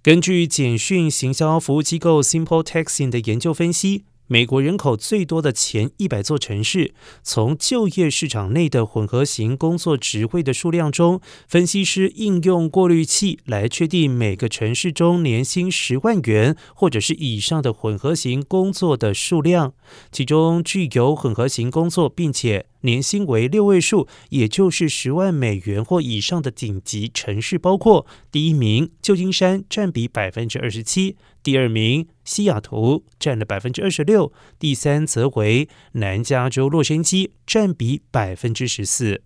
根据简讯行销服务机构 Simple Texting 的研究分析。美国人口最多的前一百座城市，从就业市场内的混合型工作职位的数量中，分析师应用过滤器来确定每个城市中年薪十万元或者是以上的混合型工作的数量。其中具有混合型工作，并且年薪为六位数，也就是十万美元或以上的顶级城市，包括第一名旧金山，占比百分之二十七。第二名西雅图占了百分之二十六，第三则为南加州洛杉矶，占比百分之十四。